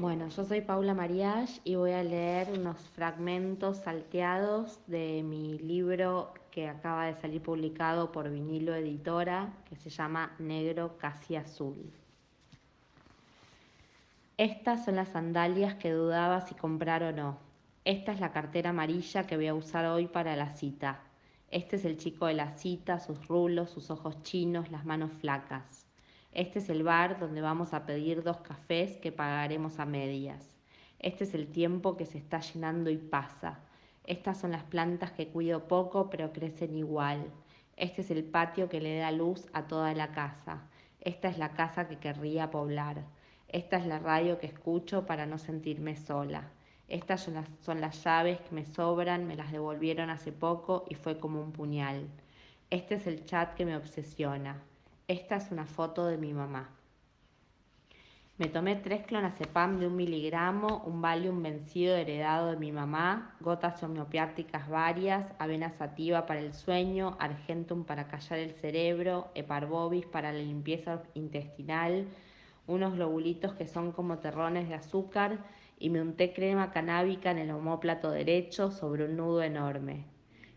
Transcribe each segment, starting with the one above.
Bueno, yo soy Paula Mariach y voy a leer unos fragmentos salteados de mi libro que acaba de salir publicado por Vinilo Editora, que se llama Negro Casi Azul. Estas son las sandalias que dudaba si comprar o no. Esta es la cartera amarilla que voy a usar hoy para la cita. Este es el chico de la cita, sus rulos, sus ojos chinos, las manos flacas. Este es el bar donde vamos a pedir dos cafés que pagaremos a medias. Este es el tiempo que se está llenando y pasa. Estas son las plantas que cuido poco pero crecen igual. Este es el patio que le da luz a toda la casa. Esta es la casa que querría poblar. Esta es la radio que escucho para no sentirme sola. Estas son las, son las llaves que me sobran, me las devolvieron hace poco y fue como un puñal. Este es el chat que me obsesiona. Esta es una foto de mi mamá. Me tomé tres clonazepam de un miligramo, un Valium vencido heredado de mi mamá, gotas homeopáticas varias, avena sativa para el sueño, argentum para callar el cerebro, eparbovis para la limpieza intestinal, unos globulitos que son como terrones de azúcar y me unté crema canábica en el homóplato derecho sobre un nudo enorme.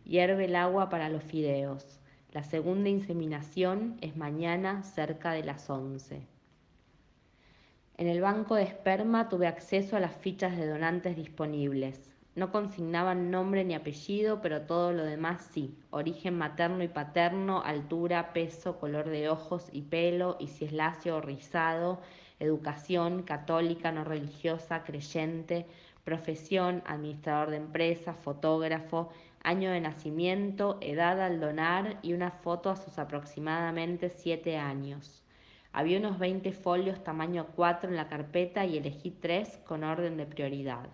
Hierve el agua para los fideos. La segunda inseminación es mañana cerca de las 11. En el banco de esperma tuve acceso a las fichas de donantes disponibles. No consignaban nombre ni apellido, pero todo lo demás sí. Origen materno y paterno, altura, peso, color de ojos y pelo, y si es lacio o rizado, educación, católica, no religiosa, creyente, profesión, administrador de empresa, fotógrafo, año de nacimiento, edad al donar y una foto a sus aproximadamente siete años. Había unos 20 folios tamaño 4 en la carpeta y elegí tres con orden de prioridad.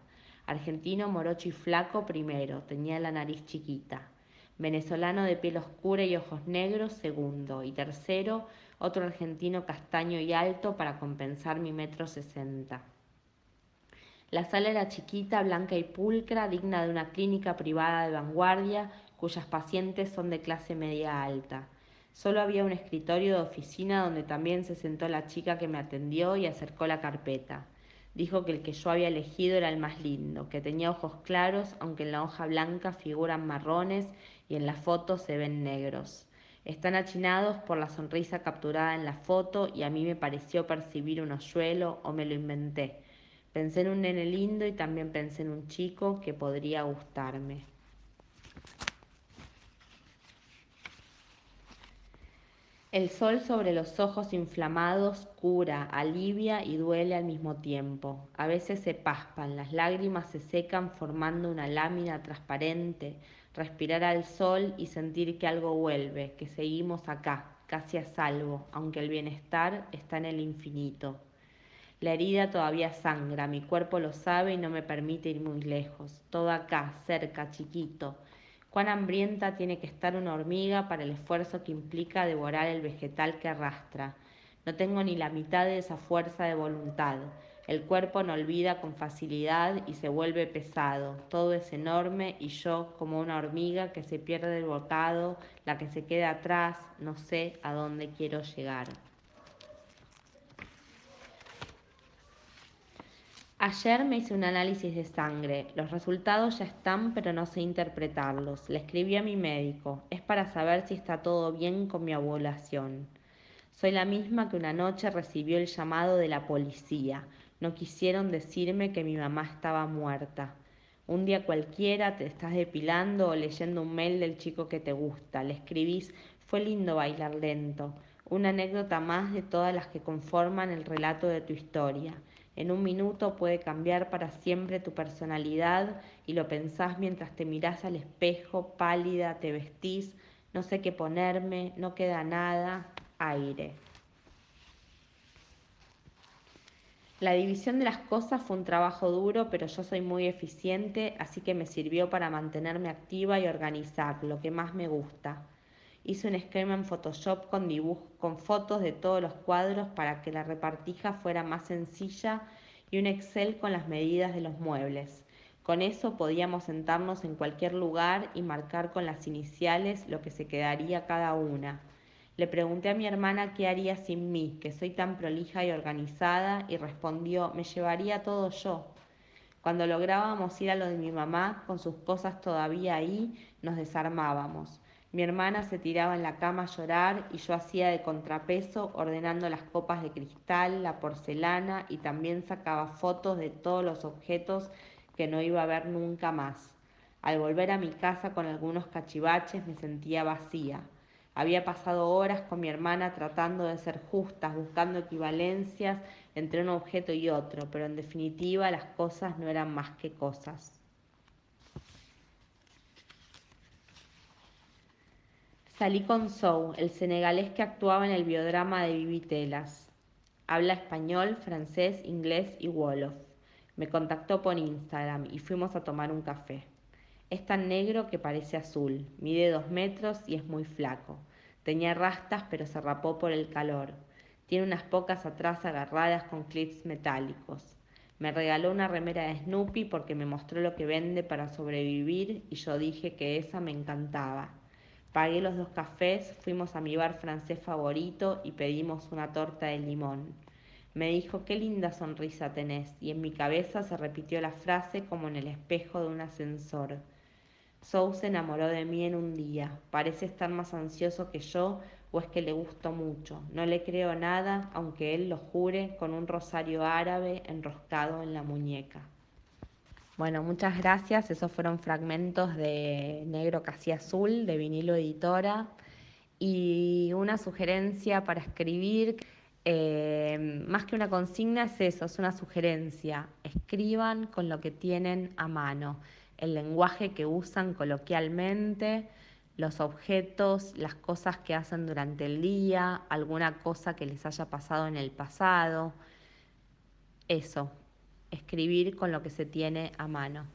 Argentino morocho y flaco primero, tenía la nariz chiquita. Venezolano de piel oscura y ojos negros segundo. Y tercero, otro argentino castaño y alto para compensar mi metro sesenta. La sala era chiquita, blanca y pulcra, digna de una clínica privada de vanguardia, cuyas pacientes son de clase media alta. Solo había un escritorio de oficina donde también se sentó la chica que me atendió y acercó la carpeta. Dijo que el que yo había elegido era el más lindo, que tenía ojos claros, aunque en la hoja blanca figuran marrones y en la foto se ven negros. Están achinados por la sonrisa capturada en la foto y a mí me pareció percibir un hoyuelo o me lo inventé Pensé en un nene lindo y también pensé en un chico que podría gustarme. El sol sobre los ojos inflamados cura, alivia y duele al mismo tiempo. A veces se paspan, las lágrimas se secan formando una lámina transparente. Respirar al sol y sentir que algo vuelve, que seguimos acá, casi a salvo, aunque el bienestar está en el infinito. La herida todavía sangra, mi cuerpo lo sabe y no me permite ir muy lejos. Todo acá, cerca, chiquito. Cuán hambrienta tiene que estar una hormiga para el esfuerzo que implica devorar el vegetal que arrastra. No tengo ni la mitad de esa fuerza de voluntad. El cuerpo no olvida con facilidad y se vuelve pesado. Todo es enorme y yo, como una hormiga que se pierde el bocado, la que se queda atrás, no sé a dónde quiero llegar. Ayer me hice un análisis de sangre. Los resultados ya están, pero no sé interpretarlos. Le escribí a mi médico. Es para saber si está todo bien con mi ovulación. Soy la misma que una noche recibió el llamado de la policía. No quisieron decirme que mi mamá estaba muerta. Un día cualquiera te estás depilando o leyendo un mail del chico que te gusta. Le escribís, fue lindo bailar lento. Una anécdota más de todas las que conforman el relato de tu historia. En un minuto puede cambiar para siempre tu personalidad y lo pensás mientras te mirás al espejo, pálida, te vestís, no sé qué ponerme, no queda nada, aire. La división de las cosas fue un trabajo duro, pero yo soy muy eficiente, así que me sirvió para mantenerme activa y organizar lo que más me gusta. Hice un esquema en Photoshop con dibujos, con fotos de todos los cuadros para que la repartija fuera más sencilla y un Excel con las medidas de los muebles. Con eso podíamos sentarnos en cualquier lugar y marcar con las iniciales lo que se quedaría cada una. Le pregunté a mi hermana qué haría sin mí, que soy tan prolija y organizada, y respondió, me llevaría todo yo. Cuando lográbamos ir a lo de mi mamá, con sus cosas todavía ahí, nos desarmábamos. Mi hermana se tiraba en la cama a llorar y yo hacía de contrapeso ordenando las copas de cristal, la porcelana y también sacaba fotos de todos los objetos que no iba a ver nunca más. Al volver a mi casa con algunos cachivaches me sentía vacía. Había pasado horas con mi hermana tratando de ser justas, buscando equivalencias entre un objeto y otro, pero en definitiva las cosas no eran más que cosas. Salí con Sou, el senegalés que actuaba en el biodrama de Vivitelas. Habla español, francés, inglés y wolof. Me contactó por Instagram y fuimos a tomar un café. Es tan negro que parece azul, mide dos metros y es muy flaco. Tenía rastas pero se rapó por el calor. Tiene unas pocas atrás agarradas con clips metálicos. Me regaló una remera de Snoopy porque me mostró lo que vende para sobrevivir y yo dije que esa me encantaba. Pagué los dos cafés, fuimos a mi bar francés favorito y pedimos una torta de limón. Me dijo, qué linda sonrisa tenés, y en mi cabeza se repitió la frase como en el espejo de un ascensor. Sou se enamoró de mí en un día. Parece estar más ansioso que yo o es que le gusto mucho. No le creo nada, aunque él lo jure con un rosario árabe enroscado en la muñeca. Bueno, muchas gracias. Esos fueron fragmentos de Negro Casi Azul, de vinilo editora. Y una sugerencia para escribir, eh, más que una consigna, es eso, es una sugerencia. Escriban con lo que tienen a mano, el lenguaje que usan coloquialmente, los objetos, las cosas que hacen durante el día, alguna cosa que les haya pasado en el pasado. Eso, escribir con lo que se tiene a mano.